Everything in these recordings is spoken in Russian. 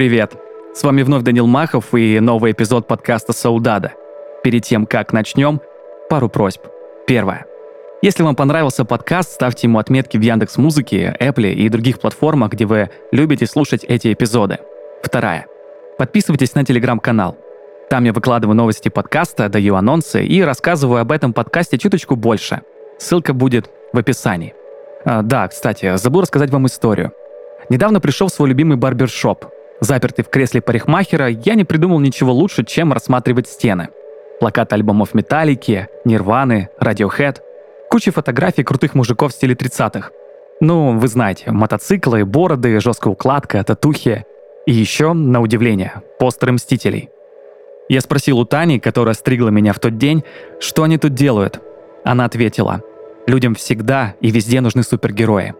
Привет! С вами вновь Данил Махов и новый эпизод подкаста «Саудада». Перед тем, как начнем, пару просьб. Первое. Если вам понравился подкаст, ставьте ему отметки в Яндекс Музыке, Apple и других платформах, где вы любите слушать эти эпизоды. Вторая. Подписывайтесь на телеграм-канал. Там я выкладываю новости подкаста, даю анонсы и рассказываю об этом подкасте чуточку больше. Ссылка будет в описании. А, да, кстати, забыл рассказать вам историю. Недавно пришел в свой любимый барбершоп – Запертый в кресле парикмахера, я не придумал ничего лучше, чем рассматривать стены. Плакаты альбомов Металлики, Нирваны, Radiohead. Куча фотографий крутых мужиков в стиле 30-х. Ну, вы знаете, мотоциклы, бороды, жесткая укладка, татухи. И еще, на удивление, постеры Мстителей. Я спросил у Тани, которая стригла меня в тот день, что они тут делают. Она ответила, людям всегда и везде нужны супергерои.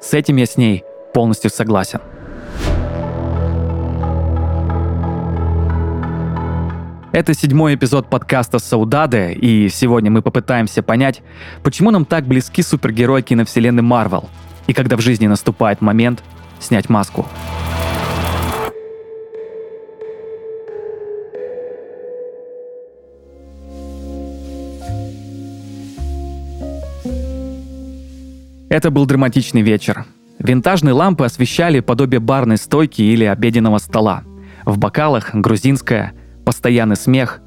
С этим я с ней полностью согласен. Это седьмой эпизод подкаста «Саудаде», и сегодня мы попытаемся понять, почему нам так близки супергерои киновселенной Марвел, и когда в жизни наступает момент снять маску. Это был драматичный вечер. Винтажные лампы освещали подобие барной стойки или обеденного стола. В бокалах грузинская – постоянный смех.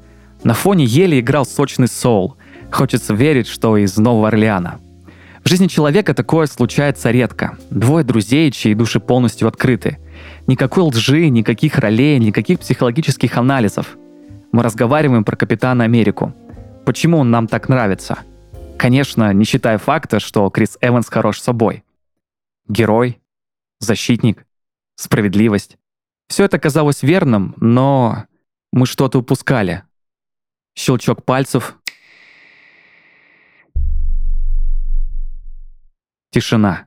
На фоне еле играл сочный соул. Хочется верить, что из Нового Орлеана. В жизни человека такое случается редко. Двое друзей, чьи души полностью открыты. Никакой лжи, никаких ролей, никаких психологических анализов. Мы разговариваем про Капитана Америку. Почему он нам так нравится? Конечно, не считая факта, что Крис Эванс хорош собой. Герой, защитник, справедливость. Все это казалось верным, но мы что-то упускали. Щелчок пальцев. Тишина.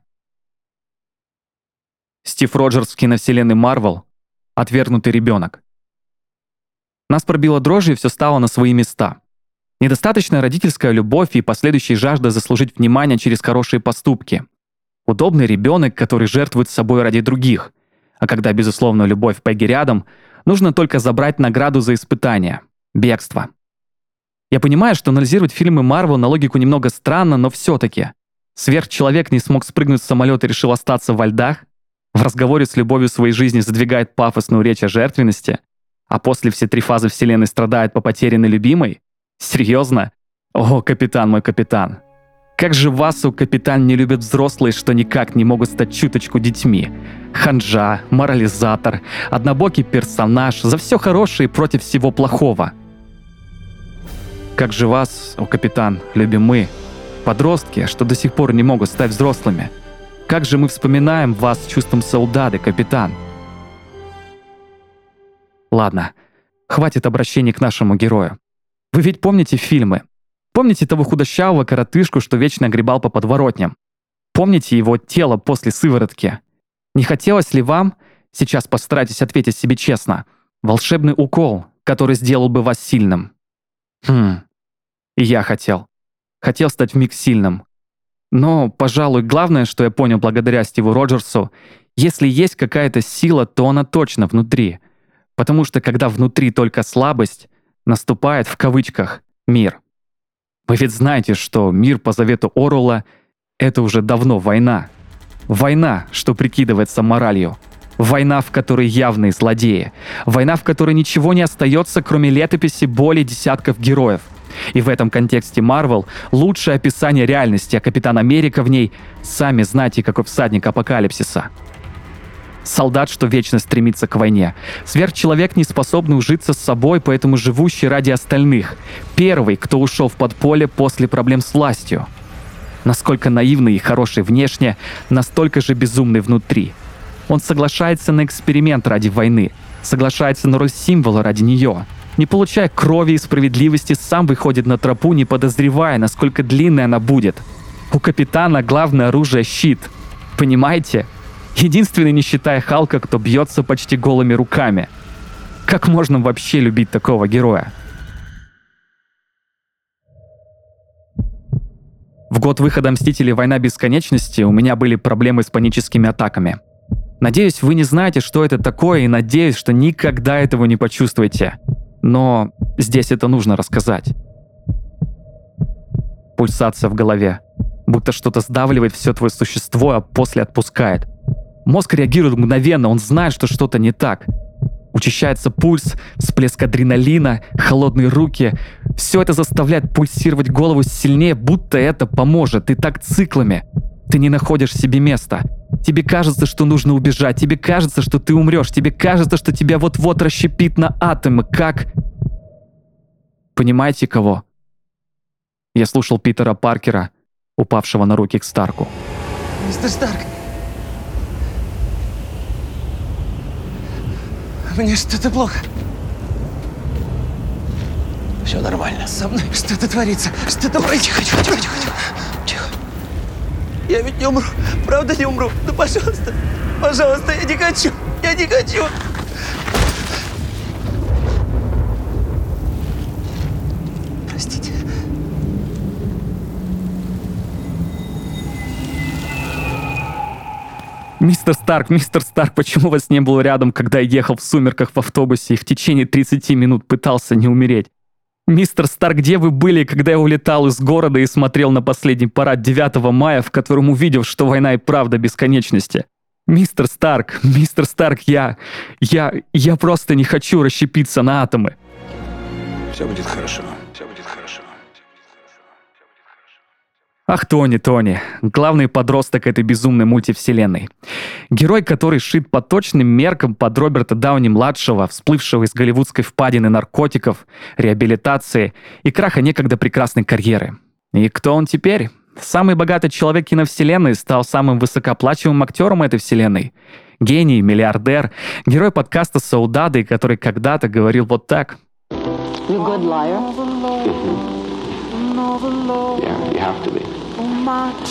Стив Роджерс в киновселенной Марвел — отвергнутый ребенок. Нас пробило дрожь, и все стало на свои места. Недостаточная родительская любовь и последующая жажда заслужить внимание через хорошие поступки. Удобный ребенок, который жертвует собой ради других. А когда, безусловно, любовь Пегги рядом — Нужно только забрать награду за испытание – бегство. Я понимаю, что анализировать фильмы Марвел на логику немного странно, но все-таки. Сверхчеловек не смог спрыгнуть с самолета и решил остаться во льдах? В разговоре с любовью своей жизни задвигает пафосную речь о жертвенности? А после все три фазы вселенной страдает по потерянной любимой? Серьезно? О, капитан мой капитан. Как же вас, у капитан, не любят взрослые, что никак не могут стать чуточку детьми. Ханжа, морализатор, однобокий персонаж, за все хорошее и против всего плохого. Как же вас, о капитан, любим мы, подростки, что до сих пор не могут стать взрослыми. Как же мы вспоминаем вас с чувством солдаты, капитан. Ладно, хватит обращений к нашему герою. Вы ведь помните фильмы? Помните того худощавого коротышку, что вечно огребал по подворотням? Помните его тело после сыворотки? Не хотелось ли вам, сейчас постарайтесь ответить себе честно, волшебный укол, который сделал бы вас сильным? Хм, и я хотел. Хотел стать вмиг сильным. Но, пожалуй, главное, что я понял благодаря Стиву Роджерсу, если есть какая-то сила, то она точно внутри. Потому что когда внутри только слабость, наступает в кавычках мир. Вы ведь знаете, что мир по завету Орула — это уже давно война. Война, что прикидывается моралью. Война, в которой явные злодеи. Война, в которой ничего не остается, кроме летописи более десятков героев. И в этом контексте Марвел — лучшее описание реальности, а Капитан Америка в ней — сами знаете, какой всадник апокалипсиса — Солдат, что вечно стремится к войне. Сверхчеловек, не способный ужиться с собой, поэтому живущий ради остальных. Первый, кто ушел в подполье после проблем с властью. Насколько наивный и хороший внешне, настолько же безумный внутри. Он соглашается на эксперимент ради войны, соглашается на роль символа ради нее. Не получая крови и справедливости, сам выходит на тропу, не подозревая, насколько длинной она будет. У капитана главное оружие — щит. Понимаете? Единственный, не считая Халка, кто бьется почти голыми руками. Как можно вообще любить такого героя? В год выхода «Мстителей. Война бесконечности» у меня были проблемы с паническими атаками. Надеюсь, вы не знаете, что это такое, и надеюсь, что никогда этого не почувствуете. Но здесь это нужно рассказать. Пульсация в голове. Будто что-то сдавливает все твое существо, а после отпускает. Мозг реагирует мгновенно, он знает, что что-то не так. Учащается пульс, всплеск адреналина, холодные руки. Все это заставляет пульсировать голову сильнее, будто это поможет. И так циклами. Ты не находишь себе места. Тебе кажется, что нужно убежать. Тебе кажется, что ты умрешь. Тебе кажется, что тебя вот-вот расщепит на атомы. Как? Понимаете кого? Я слушал Питера Паркера, упавшего на руки к Старку. Мистер Старк, Мне что-то плохо. Все нормально. Со мной что-то творится. Что-то... Ой, тихо, тихо, тихо, тихо, тихо. Я ведь не умру. Правда не умру? Ну, пожалуйста. Пожалуйста, я не хочу. Я не хочу. Мистер Старк, мистер Старк, почему вас не было рядом, когда я ехал в сумерках в автобусе и в течение 30 минут пытался не умереть? Мистер Старк, где вы были, когда я улетал из города и смотрел на последний парад 9 мая, в котором увидел, что война и правда бесконечности? Мистер Старк, мистер Старк, я... я... я просто не хочу расщепиться на атомы. Все будет хорошо. Все будет хорошо. Ах, Тони, Тони, главный подросток этой безумной мультивселенной. Герой, который шит по точным меркам под Роберта Дауни-младшего, всплывшего из голливудской впадины наркотиков, реабилитации и краха некогда прекрасной карьеры. И кто он теперь? Самый богатый человек киновселенной стал самым высокооплачиваемым актером этой вселенной. Гений, миллиардер, герой подкаста «Саудады», который когда-то говорил вот так. You good liar? Yeah, you have to be.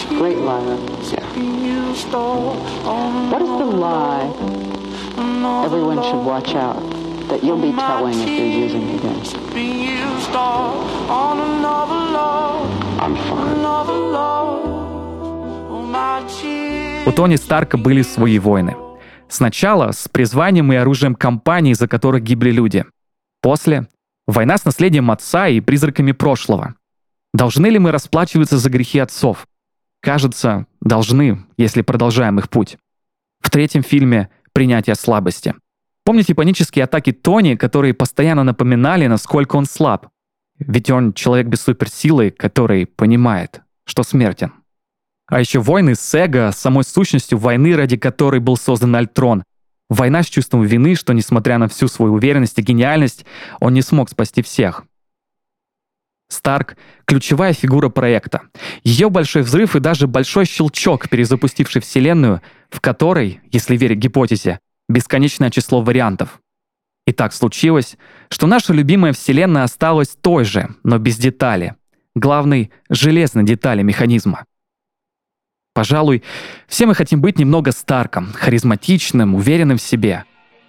Great liar. What is the lie everyone should watch out that you'll be telling if you're using it again? I'm fine. У Тони Старка были свои войны. Сначала с призванием и оружием компаний, за которых гибли люди. После — война с наследием отца и призраками прошлого. Должны ли мы расплачиваться за грехи отцов? Кажется, должны, если продолжаем их путь. В третьем фильме «Принятие слабости». Помните панические атаки Тони, которые постоянно напоминали, насколько он слаб? Ведь он человек без суперсилы, который понимает, что смертен. А еще войны с эго, самой сущностью войны, ради которой был создан Альтрон. Война с чувством вины, что, несмотря на всю свою уверенность и гениальность, он не смог спасти всех. Старк — ключевая фигура проекта. Ее большой взрыв и даже большой щелчок, перезапустивший Вселенную, в которой, если верить гипотезе, бесконечное число вариантов. И так случилось, что наша любимая Вселенная осталась той же, но без детали. Главной — железной детали механизма. Пожалуй, все мы хотим быть немного Старком, харизматичным, уверенным в себе.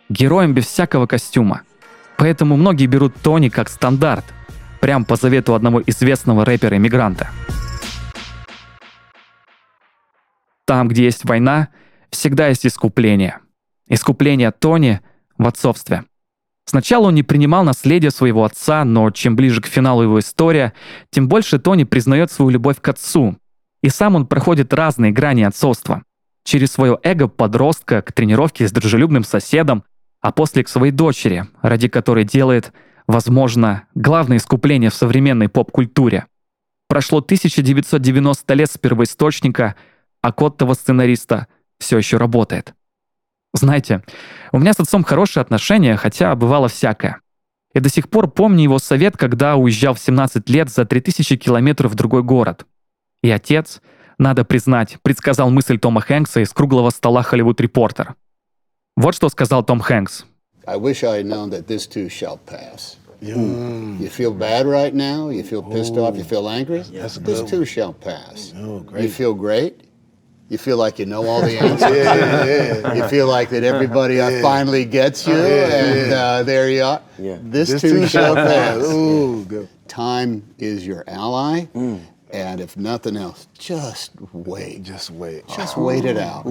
Героем без всякого костюма. Поэтому многие берут Тони как стандарт — прям по завету одного известного рэпера-иммигранта. Там, где есть война, всегда есть искупление. Искупление Тони в отцовстве. Сначала он не принимал наследие своего отца, но чем ближе к финалу его история, тем больше Тони признает свою любовь к отцу. И сам он проходит разные грани отцовства. Через свое эго подростка к тренировке с дружелюбным соседом, а после к своей дочери, ради которой делает возможно, главное искупление в современной поп-культуре. Прошло 1990 лет с первоисточника, а код того сценариста все еще работает. Знаете, у меня с отцом хорошие отношения, хотя бывало всякое. И до сих пор помню его совет, когда уезжал в 17 лет за 3000 километров в другой город. И отец, надо признать, предсказал мысль Тома Хэнкса из круглого стола Hollywood Reporter. Вот что сказал Том Хэнкс. I wish I had known that this too shall pass. Mm. You feel bad right now? You feel pissed Ooh. off? You feel angry? That's this good. too shall pass. Oh, great. You feel great? You feel like you know all the answers. yeah, yeah, yeah. You feel like that everybody uh, finally gets you, and uh, there you are. This, this, too, too shall pass. Ooh, good. Time is your ally. Mm. And if nothing else, just wait. Just wait. Just oh, wait it out.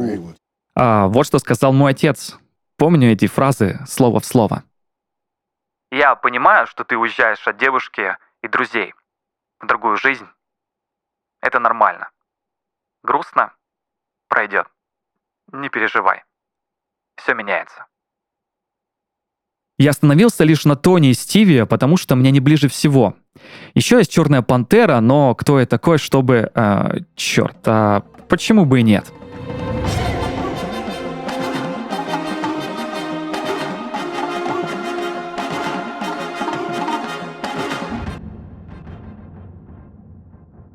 А вот что сказал мой отец. Помню эти фразы слово в слово. Я понимаю, что ты уезжаешь от девушки и друзей в другую жизнь. Это нормально. Грустно? Пройдет. Не переживай. Все меняется. Я остановился лишь на Тони и Стиви, потому что мне не ближе всего. Еще есть Черная Пантера, но кто я такой, чтобы... Э, черт, а почему бы и нет?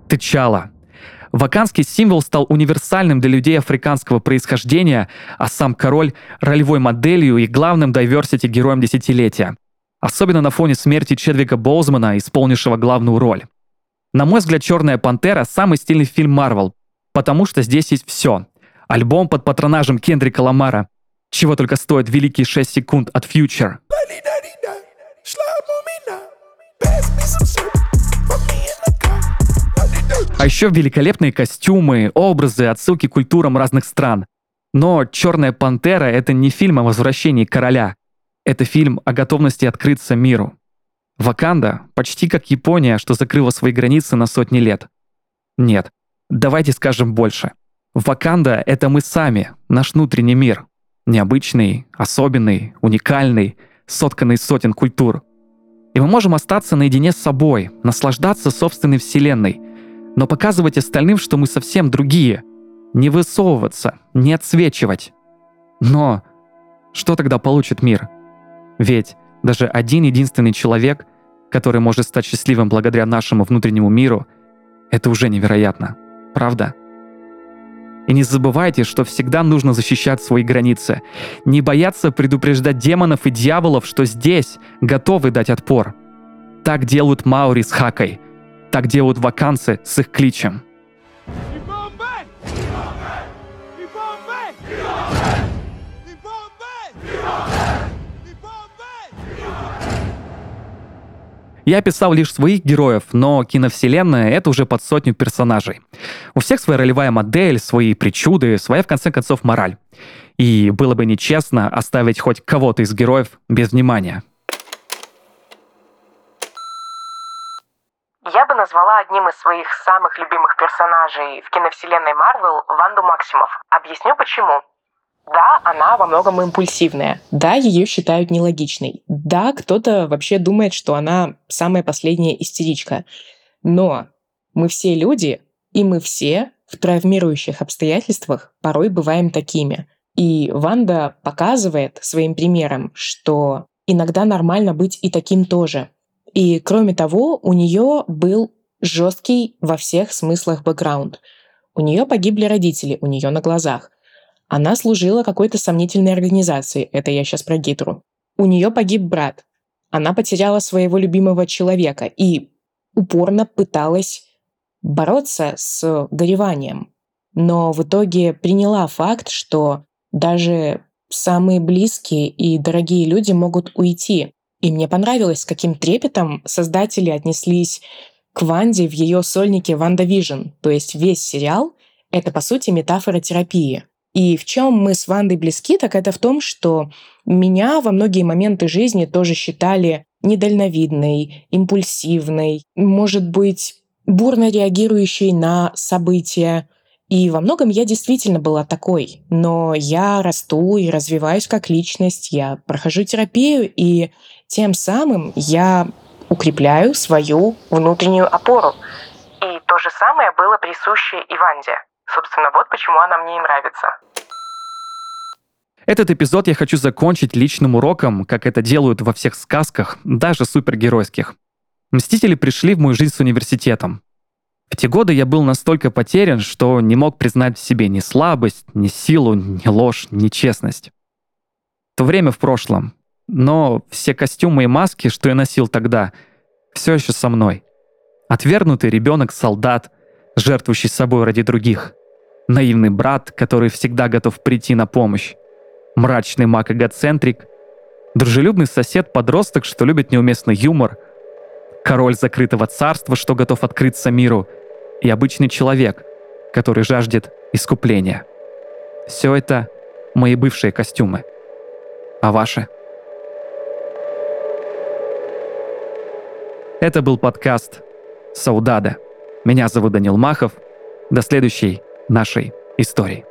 Тычало. Ваканский символ стал универсальным для людей африканского происхождения, а сам король — ролевой моделью и главным diversity героем десятилетия. Особенно на фоне смерти Чедвика Боузмана, исполнившего главную роль. На мой взгляд, «Черная пантера» — самый стильный фильм Марвел, потому что здесь есть все. Альбом под патронажем Кендрика Ламара, чего только стоит великие 6 секунд от Future. А еще великолепные костюмы, образы, отсылки к культурам разных стран. Но «Черная пантера» — это не фильм о возвращении короля. Это фильм о готовности открыться миру. Ваканда почти как Япония, что закрыла свои границы на сотни лет. Нет, давайте скажем больше. Ваканда — это мы сами, наш внутренний мир. Необычный, особенный, уникальный, сотканный сотен культур. И мы можем остаться наедине с собой, наслаждаться собственной вселенной — но показывать остальным, что мы совсем другие. Не высовываться, не отсвечивать. Но что тогда получит мир? Ведь даже один единственный человек, который может стать счастливым благодаря нашему внутреннему миру, это уже невероятно. Правда? И не забывайте, что всегда нужно защищать свои границы. Не бояться предупреждать демонов и дьяволов, что здесь готовы дать отпор. Так делают Маури с Хакой – так делают ваканцы с их кличем. Я писал лишь своих героев, но киновселенная — это уже под сотню персонажей. У всех своя ролевая модель, свои причуды, своя, в конце концов, мораль. И было бы нечестно оставить хоть кого-то из героев без внимания. Я бы назвала одним из своих самых любимых персонажей в киновселенной Марвел Ванду Максимов. Объясню почему. Да, она во многом импульсивная. Да, ее считают нелогичной. Да, кто-то вообще думает, что она самая последняя истеричка. Но мы все люди, и мы все в травмирующих обстоятельствах порой бываем такими. И Ванда показывает своим примером, что иногда нормально быть и таким тоже. И кроме того, у нее был жесткий во всех смыслах бэкграунд. У нее погибли родители, у нее на глазах. Она служила какой-то сомнительной организации, это я сейчас про Гидру. У нее погиб брат. Она потеряла своего любимого человека и упорно пыталась бороться с гореванием. Но в итоге приняла факт, что даже самые близкие и дорогие люди могут уйти, и мне понравилось, с каким трепетом создатели отнеслись к Ванде в ее сольнике «Ванда Вижн», то есть весь сериал — это, по сути, метафора терапии. И в чем мы с Вандой близки, так это в том, что меня во многие моменты жизни тоже считали недальновидной, импульсивной, может быть, бурно реагирующей на события, и во многом я действительно была такой, но я расту и развиваюсь как личность, я прохожу терапию, и тем самым я укрепляю свою внутреннюю опору. И то же самое было присуще Иванде. Собственно, вот почему она мне и нравится. Этот эпизод я хочу закончить личным уроком, как это делают во всех сказках, даже супергеройских. Мстители пришли в мою жизнь с университетом. В те годы я был настолько потерян, что не мог признать в себе ни слабость, ни силу, ни ложь, ни честность. То время в прошлом. Но все костюмы и маски, что я носил тогда, все еще со мной. Отвергнутый ребенок-солдат, жертвующий собой ради других. Наивный брат, который всегда готов прийти на помощь. Мрачный маг-эгоцентрик. Дружелюбный сосед-подросток, что любит неуместный юмор. Король закрытого царства, что готов открыться миру — и обычный человек, который жаждет искупления. Все это мои бывшие костюмы. А ваши? Это был подкаст «Саудада». Меня зовут Данил Махов. До следующей нашей истории.